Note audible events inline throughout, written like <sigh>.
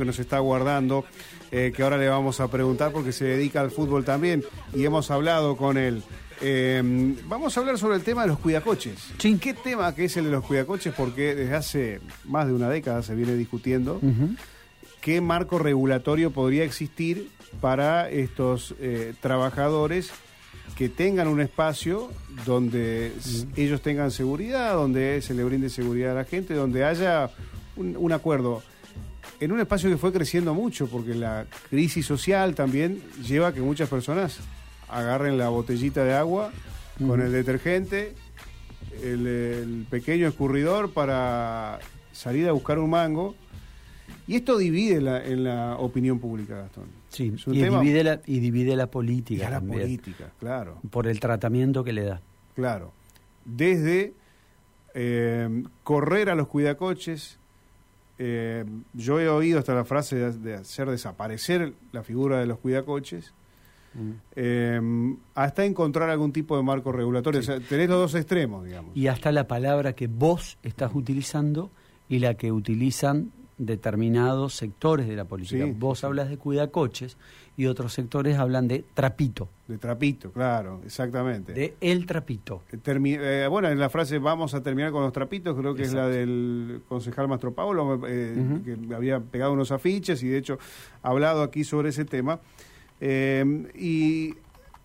que nos está guardando, eh, que ahora le vamos a preguntar porque se dedica al fútbol también y hemos hablado con él. Eh, vamos a hablar sobre el tema de los cuidacoches. Sí. ¿Qué tema que es el de los cuidacoches? Porque desde hace más de una década se viene discutiendo qué marco regulatorio podría existir para estos eh, trabajadores que tengan un espacio donde ellos tengan seguridad, donde se le brinde seguridad a la gente, donde haya un, un acuerdo. En un espacio que fue creciendo mucho, porque la crisis social también lleva a que muchas personas agarren la botellita de agua con el detergente, el, el pequeño escurridor para salir a buscar un mango. Y esto divide la- en la opinión pública, Gastón. Sí, y divide, la, y divide la Y política. a la también, política, claro. Por el tratamiento que le da. Claro. Desde eh, correr a los cuidacoches, eh, yo he oído hasta la frase de, de hacer desaparecer la figura de los cuidacoches, eh, hasta encontrar algún tipo de marco regulatorio. O sea, tenés los dos extremos, digamos. Y hasta la palabra que vos estás utilizando y la que utilizan determinados sectores de la política. Sí, vos hablas de cuidacoches y otros sectores hablan de trapito, De trapito, claro, exactamente. de el trapito. Termi- eh, bueno, en la frase vamos a terminar con los trapitos, creo que es la del concejal Mastro Pablo, eh, que había pegado unos afiches y de hecho ha hablado aquí sobre ese tema. Eh, y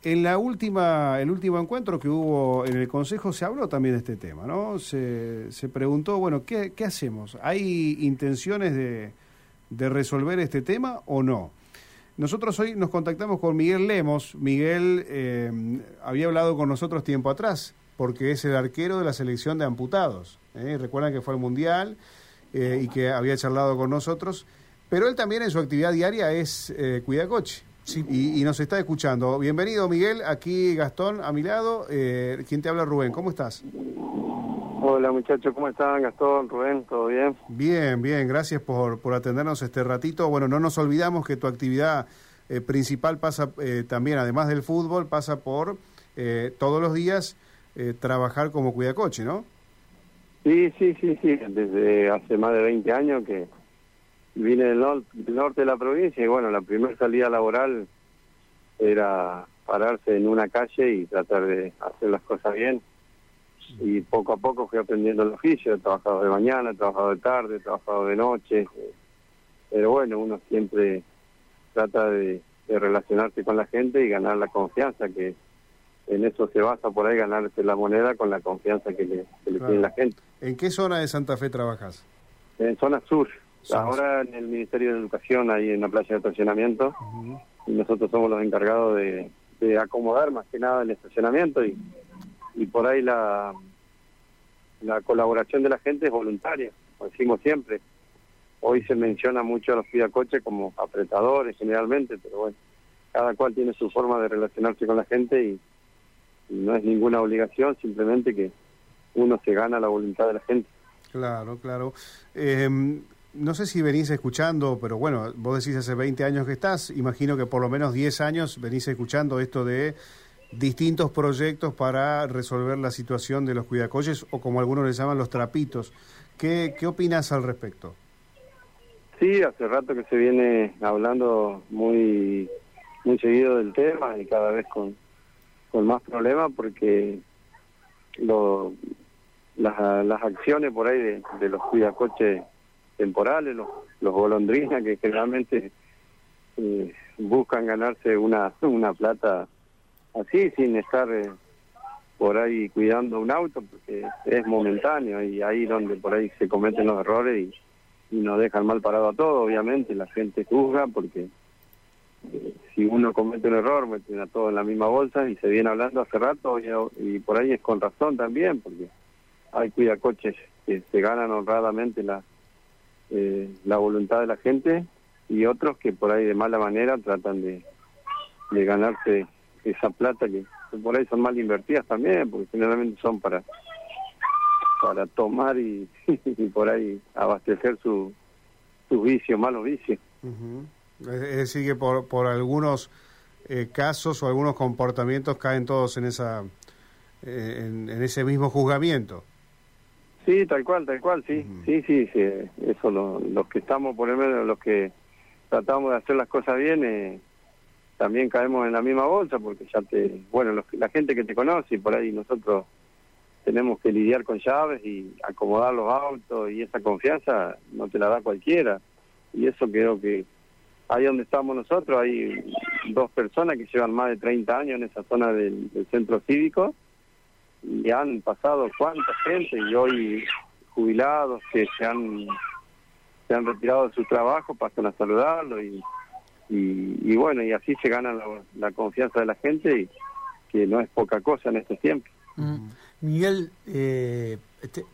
en la última, el último encuentro que hubo en el Consejo se habló también de este tema, ¿no? Se, se preguntó, bueno, ¿qué, qué hacemos? ¿Hay intenciones de, de resolver este tema o no? Nosotros hoy nos contactamos con Miguel Lemos. Miguel eh, había hablado con nosotros tiempo atrás, porque es el arquero de la selección de amputados. ¿eh? Recuerdan que fue al Mundial eh, y que había charlado con nosotros. Pero él también en su actividad diaria es eh, cuidacoche. Y, y nos está escuchando. Bienvenido, Miguel. Aquí Gastón a mi lado. Eh, ¿Quién te habla, Rubén? ¿Cómo estás? Hola muchachos, ¿cómo están? Gastón, Rubén, ¿todo bien? Bien, bien, gracias por, por atendernos este ratito. Bueno, no nos olvidamos que tu actividad eh, principal pasa eh, también, además del fútbol, pasa por eh, todos los días eh, trabajar como cuidacoche, ¿no? Sí, sí, sí, sí, desde hace más de 20 años que vine del, nor- del norte de la provincia y bueno, la primera salida laboral era pararse en una calle y tratar de hacer las cosas bien. Y poco a poco fui aprendiendo el oficio, he trabajado de mañana, he trabajado de tarde, he trabajado de noche. Pero bueno, uno siempre trata de, de relacionarse con la gente y ganar la confianza, que en eso se basa por ahí, ganarse la moneda con la confianza que le, que le Claro. tiene la gente. ¿En qué zona de Santa Fe trabajas? En zona sur, Ahora en el Ministerio de Educación, ahí en la playa de estacionamiento, y nosotros somos los encargados de, de acomodar más que nada el estacionamiento y, y por ahí la, la colaboración de la gente es voluntaria, como decimos siempre. Hoy se menciona mucho a los cuidacoches como apretadores generalmente, pero bueno, cada cual tiene su forma de relacionarse con la gente y, y no es ninguna obligación, simplemente que uno se gana la voluntad de la gente. Claro, claro. Eh, no sé si venís escuchando, pero bueno, vos decís hace 20 años que estás, imagino que por lo menos 10 años venís escuchando esto de distintos proyectos para resolver la situación de los cuidacoches o como algunos les llaman los trapitos. ¿Qué, qué opinas al respecto? Sí, hace rato que se viene hablando muy muy seguido del tema y cada vez con, con más problemas porque lo, las, las acciones por ahí de, de los cuidacoches temporales, los, los golondrinas que generalmente eh, buscan ganarse una, una plata así sin estar eh, por ahí cuidando un auto porque es momentáneo y ahí donde por ahí se cometen los errores y, y nos dejan mal parado a todos, obviamente, la gente juzga porque eh, si uno comete un error meten a todos en la misma bolsa y se viene hablando hace rato y, por ahí es con razón también porque hay cuidacoches que se ganan honradamente la eh, la voluntad de la gente y otros que por ahí de mala manera tratan de, de ganarse esa plata que, por ahí son mal invertidas también porque generalmente son para para tomar y, <laughs> por ahí abastecer su sus vicios malos vicios. Es decir, que por, por algunos eh, casos o algunos comportamientos caen todos en, esa, eh, en ese mismo juzgamiento. Sí, tal cual, tal cual, sí, sí, sí, sí, eso, lo- los que estamos por el medio, los que tratamos de hacer las cosas bien, eh, también caemos en la misma bolsa porque ya te, bueno, la gente que te conoce y por ahí nosotros tenemos que lidiar con llaves y acomodar los autos y esa confianza no te la da cualquiera. Y eso creo que ahí donde estamos nosotros hay dos personas que llevan más de 30 años en esa zona del, centro cívico y han pasado cuánta gente y hoy jubilados que se han se han retirado de su trabajo pasan a saludarlo y, y, bueno y así se gana la, confianza de la gente y que no es poca cosa en este tiempo. Mm. Miguel, eh,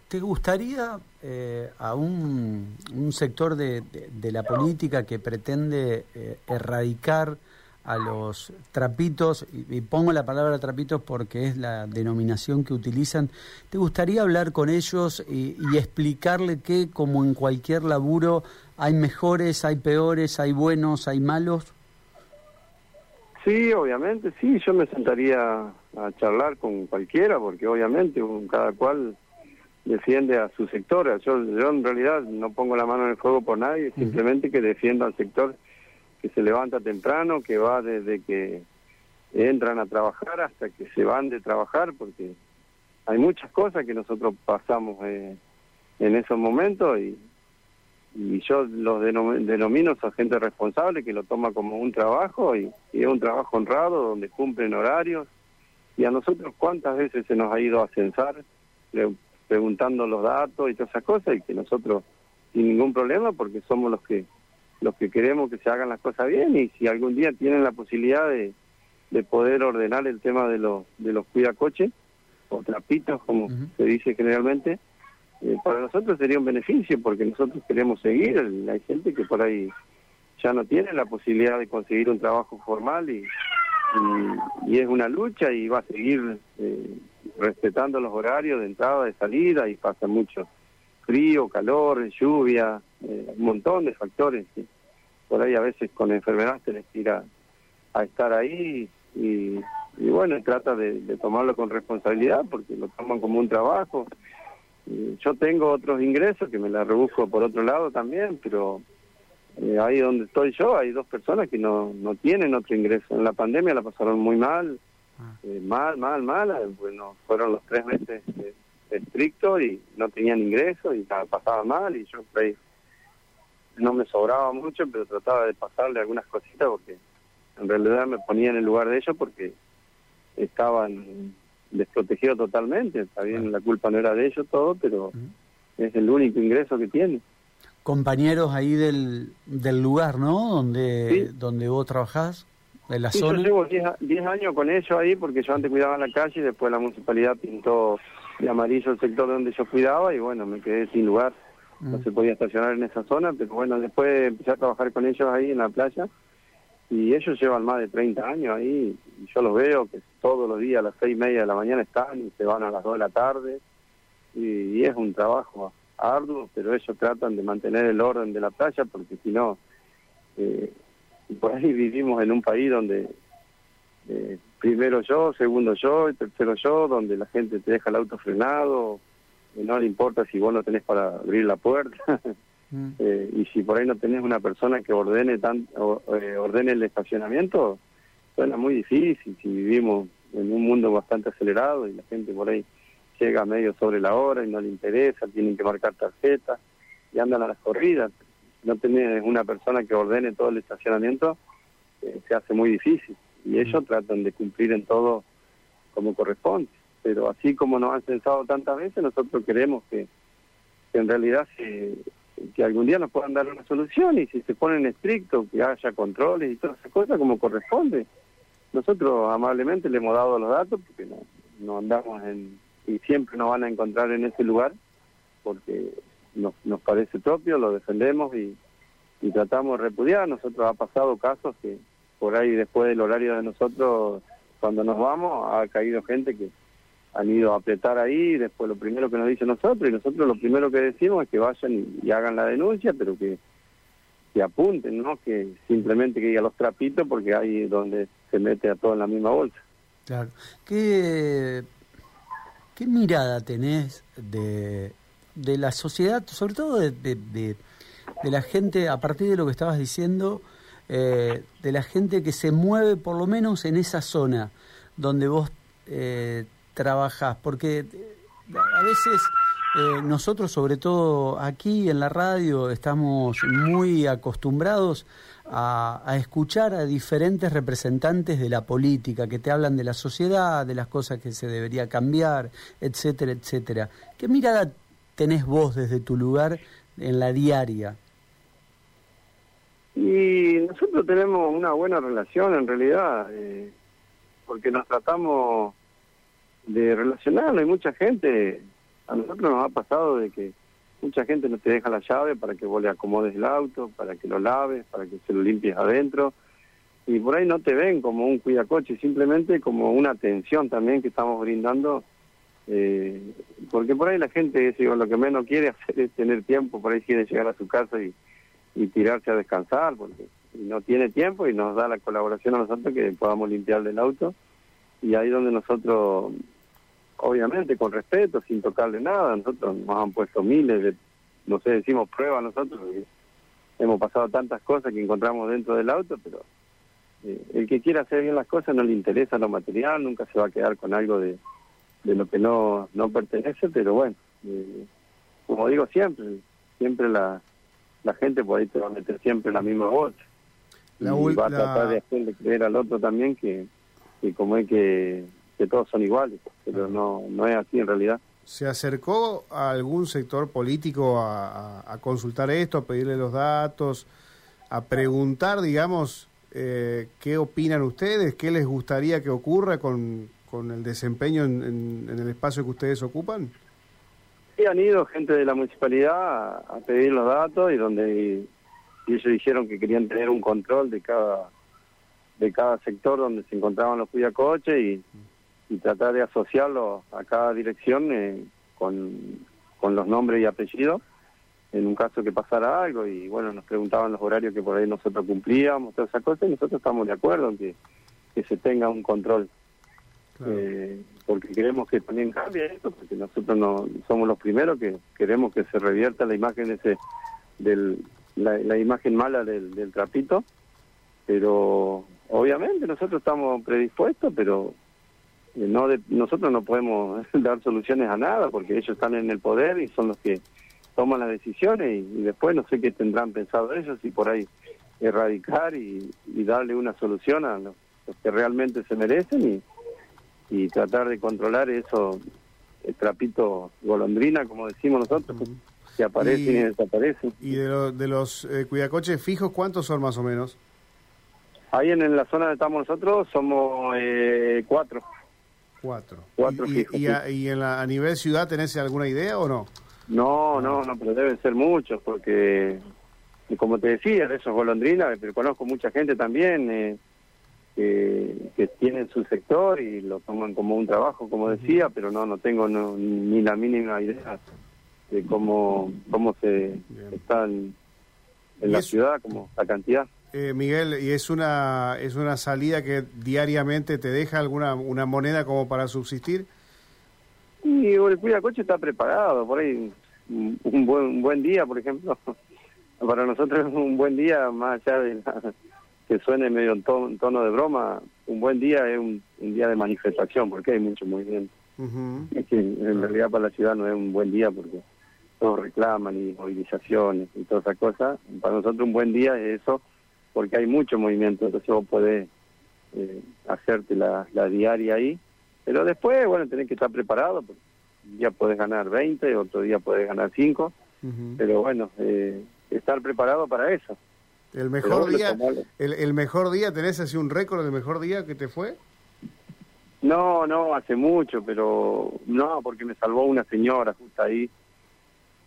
te, gustaría eh, a un, sector de, la política que pretende eh, erradicar a los trapitos, y, pongo la palabra trapitos porque es la denominación que utilizan, ¿te gustaría hablar con ellos y, y explicarle que, como en cualquier laburo, hay mejores, hay peores, hay buenos, hay malos? Sí, obviamente, sí, yo me sentaría a charlar con cualquiera, porque obviamente cada cual defiende a su sector. Yo, yo en realidad no pongo la mano en el fuego por nadie, simplemente que defiendo al sector que se levanta temprano, que va desde que entran a trabajar hasta que se van de trabajar, porque hay muchas cosas que nosotros pasamos eh, en esos momentos y, y yo los denomino a gente responsable que lo toma como un trabajo y, es un trabajo honrado donde cumplen horarios. Y a nosotros cuántas veces se nos ha ido a censar preguntando los datos y todas esas cosas y que nosotros sin ningún problema porque somos los que los que queremos que se hagan las cosas bien y si algún día tienen la posibilidad de, de poder ordenar el tema de los de los cuidacoches o trapitos como se dice generalmente eh, para nosotros sería un beneficio porque nosotros queremos seguir. Hay gente que por ahí ya no tiene la posibilidad de conseguir un trabajo formal y, y, es una lucha y va a seguir eh, respetando los horarios de entrada, de salida y pasa mucho frío, calor, lluvia, eh, un montón de factores. Por ahí a veces con enfermedad se les tira a estar ahí y, y bueno, trata de, de tomarlo con responsabilidad porque lo toman como un trabajo yo tengo otros ingresos que me la rebusco por otro lado también, pero eh, ahí donde estoy yo hay dos personas que no, no tienen otro ingreso. En la pandemia la pasaron muy mal, ah. eh, mal, mal, mal. Eh, bueno, fueron los tres meses estrictos y no tenían ingresos y la pasaba mal y yo ahí no me sobraba mucho, pero trataba de pasarle algunas cositas porque en realidad me ponía en el lugar de ellos porque estaban desprotegido totalmente. Está bien, la culpa no era de ellos todo, pero es el único ingreso que tiene. Compañeros ahí del, del lugar, ¿no? Donde, donde vos trabajás, de la zona. Yo llevo 10 años con ellos ahí porque yo antes cuidaba la calle y después la municipalidad pintó de amarillo el sector donde yo cuidaba y bueno, me quedé sin lugar. No mm. se podía estacionar en esa zona, pero bueno, después empecé a trabajar con ellos ahí en la playa y ellos llevan más de 30 años ahí y yo los veo que todos los días a las seis y media de la mañana están y se van a las dos de la tarde y, es un trabajo arduo pero ellos tratan de mantener el orden de la playa porque si no eh, por ahí vivimos en un país donde eh, primero yo, segundo yo y tercero yo, donde la gente te deja el auto frenado, y no le importa si vos no tenés para abrir la puerta. <laughs> Mm. Eh, y si por ahí no tenés una persona que ordene tan, eh, ordene el estacionamiento, suena muy difícil si vivimos en un mundo bastante acelerado y la gente por ahí llega medio sobre la hora y no le interesa, tienen que marcar tarjetas y andan a las corridas. No tenés una persona que ordene todo el estacionamiento, eh, se hace muy difícil y ellos tratan de cumplir en todo como corresponde. Pero así como nos han pensado tantas veces, nosotros queremos que, que en realidad se, que algún día nos puedan dar una solución y si se ponen estrictos, que haya controles y todas esas cosas como corresponde. Nosotros amablemente le hemos dado los datos porque no, no andamos en, y siempre nos van a encontrar en ese lugar porque nos, nos parece propio, lo defendemos y, y tratamos de repudiar. Nosotros ha pasado casos que por ahí después del horario de nosotros, cuando nos vamos, ha caído gente que han ido a apretar ahí, después lo primero que nos dicen nosotros, y nosotros lo primero que decimos es que vayan y, hagan la denuncia, pero que, que apunten, ¿no? Que simplemente que digan los trapitos, porque ahí es donde se mete a todo en la misma bolsa. Claro. ¿Qué, qué mirada tenés de, de la sociedad, sobre todo de, de la gente, a partir de lo que estabas diciendo, eh, de la gente que se mueve por lo menos en esa zona donde vos eh, trabajás, porque a veces eh, nosotros, sobre todo aquí en la radio, estamos muy acostumbrados a, escuchar a diferentes representantes de la política que te hablan de la sociedad, de las cosas que se debería cambiar, etcétera, etcétera. ¿Qué mirada tenés vos desde tu lugar en la diaria? Y nosotros tenemos una buena relación en realidad, eh, porque nos tratamos de relacionar, hay mucha gente a nosotros nos ha pasado de que mucha gente no te deja la llave para que vos le acomodes el auto, para que lo laves, para que se lo limpies adentro. Y por ahí no te ven como un cuidacoche, simplemente como una atención también que estamos brindando. Eh, porque por ahí la gente digo, lo que menos quiere <laughs> hacer es tener tiempo, por ahí quiere llegar a su casa y, y tirarse a descansar, porque no tiene tiempo y nos da la colaboración a nosotros que podamos limpiarle el auto. Y ahí donde nosotros obviamente con respeto, sin tocarle nada. Nosotros nos han puesto miles de, no sé, decimos pruebas nosotros. hemos pasado tantas cosas que encontramos dentro del auto, pero eh, el que quiera hacer bien las cosas no le interesa lo material, nunca se va a quedar con algo de, de lo que no, no pertenece, pero bueno, eh, como digo siempre, siempre la, la gente por ahí te va a meter siempre la misma voz. La y va a tratar de hacerle creer al otro también que, que como es que que todos son iguales, pero no, no es así en realidad. ¿Se acercó a algún sector político a, consultar esto, a pedirle los datos, a preguntar, digamos, eh, qué opinan ustedes, qué les gustaría que ocurra con, con el desempeño en, el espacio que ustedes ocupan? Sí, han ido gente de la municipalidad a, pedir los datos y donde ellos dijeron que querían tener un control de cada de cada sector donde se encontraban los cuidacoches y, y tratar de asociarlo a cada dirección eh, con, con los nombres y apellidos en un caso que pasara algo y bueno, nos preguntaban los horarios que por ahí nosotros cumplíamos, todas esas cosas y nosotros estamos de acuerdo en que, que se tenga un control. Eh, porque queremos que también cambie esto, porque nosotros no somos los primeros que queremos que se revierta la imagen ese del la, imagen mala del, del trapito, pero obviamente nosotros estamos predispuestos, pero no nosotros no podemos <laughs> dar soluciones a nada porque ellos están en el poder y son los que toman las decisiones y, después no sé qué tendrán pensado ellos y por ahí erradicar y, darle una solución a los, que realmente se merecen y, tratar de controlar eso el trapito golondrina como decimos nosotros que aparecen y, desaparecen. y de, de los eh, cuidacoches fijos cuántos son más o menos ahí en, la zona donde estamos nosotros somos eh, cuatro. Cuatro. ¿Y, y, en la, a nivel ciudad tenés alguna idea o no? No, no, no, pero deben ser muchos, porque, como te decía, de esos golondrinas, pero conozco mucha gente también eh, que, tienen su sector y lo toman como un trabajo, como decía, pero no, no tengo ni la mínima idea de cómo, cómo se están en la ciudad, como la cantidad. Eh, Miguel, ¿y es una, es una salida que diariamente te deja alguna una moneda como para subsistir? Y el coche está preparado, por ahí un buen, un buen día, por ejemplo, <laughs> para nosotros es un buen día, más allá de que suene medio en tono, de broma, un buen día es un, día de manifestación, porque hay mucho movimiento. Es que en realidad para la ciudad no es un buen día porque todos reclaman y movilizaciones y todas esas cosas. Para nosotros un buen día es eso, porque hay mucho movimiento, entonces vos podés eh, hacerte la, diaria ahí, pero después, bueno, tenés que estar preparado, porque un día podés ganar 20, otro día podés ganar 5, pero bueno, eh, estar preparado para eso. ¿El mejor día el, el, mejor día tenés así un récord del mejor día que te fue? No, no, hace mucho, pero no, porque me salvó una señora justo ahí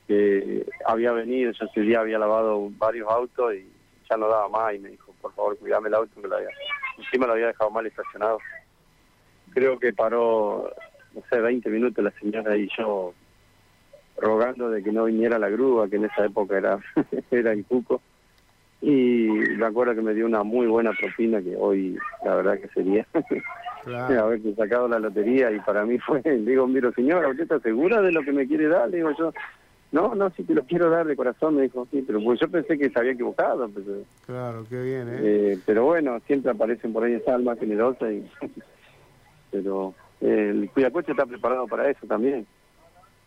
que había venido, yo ese día había lavado varios autos y ya no daba más y me dijo, por favor, cuidame el auto, que lo había, encima lo había dejado mal estacionado. Creo que paró, no sé, 20 minutos la señora y yo rogando de que no viniera la grúa, que en esa época era, <laughs> era el cuco. Y me acuerdo que me dio una muy buena propina que hoy la verdad que sería claro. <laughs> haber sacado la lotería y para mí fue, <laughs> digo, miro señora, ¿usted está segura de lo que me quiere dar? Digo yo, no, no, sí te lo quiero dar de corazón, me dijo, sí, pero pues yo pensé que se había equivocado. Pero, claro, qué bien, ¿eh? ¿eh? Pero bueno, siempre aparecen por ahí esa alma generosa, y, <laughs> pero eh, el cuidacoche está preparado para eso también.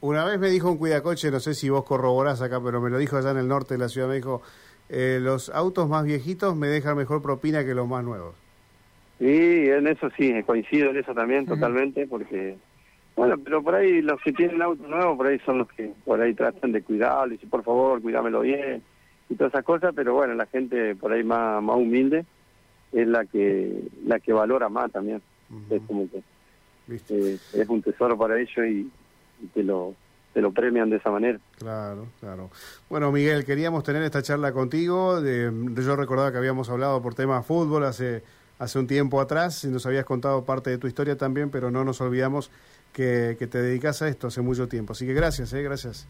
Una vez me dijo un cuidacoche, no sé si vos corroborás acá, pero me lo dijo allá en el norte de la ciudad, me dijo, eh, los autos más viejitos me dejan mejor propina que los más nuevos. Sí, en eso sí, coincido en eso también totalmente, porque, bueno, pero por ahí los que tienen auto nuevo, por ahí son los que por ahí tratan de cuidarlo, y si por favor, cuídamelo bien, y todas esas cosas, pero bueno, la gente por ahí más, más humilde es la que la que valora más también. Es como que eh, es un tesoro para ellos y, y te lo te lo premian de esa manera. Claro, claro. Bueno, Miguel, queríamos tener esta charla contigo. De, yo recordaba que habíamos hablado por tema fútbol hace hace un tiempo atrás y nos habías contado parte de tu historia también, pero no nos olvidamos que, que te dedicas a esto hace mucho tiempo. Así que gracias, ¿eh? gracias.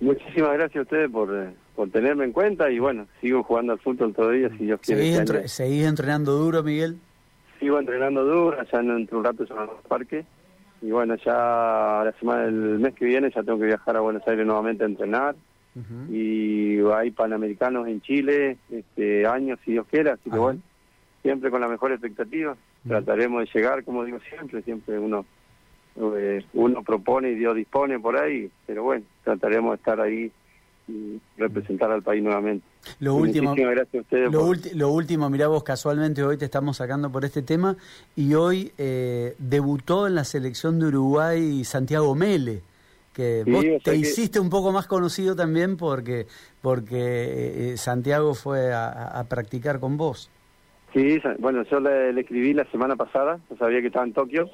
Muchísimas gracias a ustedes por, eh, por tenerme en cuenta y bueno, sigo jugando al fútbol todavía si Dios quiere. ¿Seguís, entre, ¿Seguís entrenando duro, Miguel? Sigo entrenando duro, ya entre un rato ya en el parque y bueno, ya la semana del mes que viene ya tengo que viajar a Buenos Aires nuevamente a entrenar y hay panamericanos en Chile este año si Dios quiera, así que bueno, siempre con la mejor expectativa. Trataremos de llegar, como digo siempre, siempre uno eh, uno propone y Dios dispone por ahí, pero bueno, trataremos de estar ahí y representar al país nuevamente. Lo último, gracias a ustedes lo, lo, último, mirá vos, casualmente hoy te estamos sacando por este tema y hoy eh, debutó en la selección de Uruguay Santiago Mele que vos te hiciste un poco más conocido también porque porque eh, Santiago fue a, practicar con vos. Sí, bueno, yo le, escribí la semana pasada, no sabía que estaba en Tokio.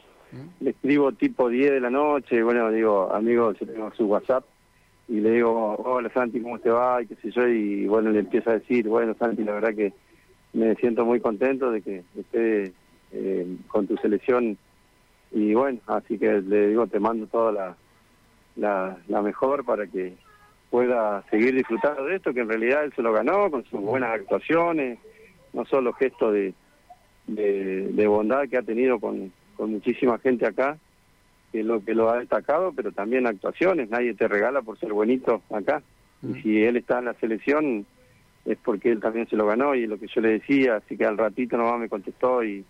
Le escribo tipo 10 de la noche, bueno, digo, amigo, yo tengo su WhatsApp, y le digo, hola Santi, ¿cómo te va? Y qué sé yo, y bueno, le empiezo a decir, bueno Santi, la verdad que me siento muy contento de que esté eh, con tu selección, y bueno, así que le digo, te mando toda la, la, la mejor para que pueda seguir disfrutando de esto, que en realidad él se lo ganó con sus buenas actuaciones, no solo gestos de, de, bondad que ha tenido con, con muchísima gente acá, que lo que lo ha destacado, pero también actuaciones, nadie te regala por ser bonito acá. Y mm. si él está en la selección es porque él también se lo ganó y lo que yo le decía, así que al ratito nomás me contestó y,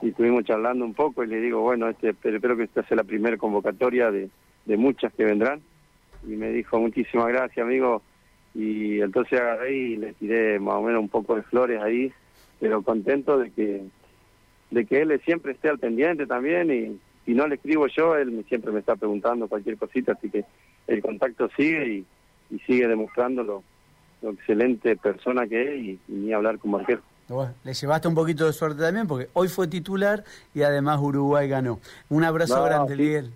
y estuvimos charlando un poco y le digo, bueno, este, espero que esta sea la primera convocatoria de, de muchas que vendrán. Y me dijo, muchísimas gracias, amigo. Y entonces agarré y le tiré más o menos un poco de flores ahí pero contento de que de que él siempre esté al pendiente también y si no le escribo yo, él siempre me está preguntando cualquier cosita, así que el contacto sigue y, sigue demostrando lo, excelente persona que es y, ni hablar como arquero. le llevaste un poquito de suerte también porque hoy fue titular y además Uruguay ganó. Un abrazo grande, Miguel.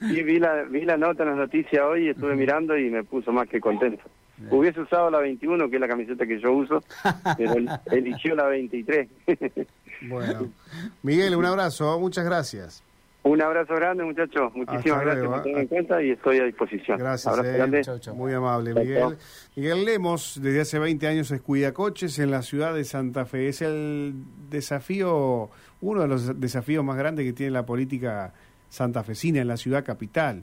Sí, vi la, vi la nota en las noticias hoy, estuve mirando y me puso más que contento. Hubiese usado la 21, que es la camiseta que yo uso, <laughs> pero eligió la 23. <laughs> bueno, Miguel, un abrazo, muchas gracias. Un abrazo grande, muchachos. Muchísimas gracias por tener en cuenta y estoy a disposición. Gracias. Eh. Muy amable, Miguel. Miguel Lemos, desde hace 20 años es cuidacoches en la ciudad de Santa Fe. Es el desafío, uno de los desafíos más grandes que tiene la política santafesina en la ciudad capital.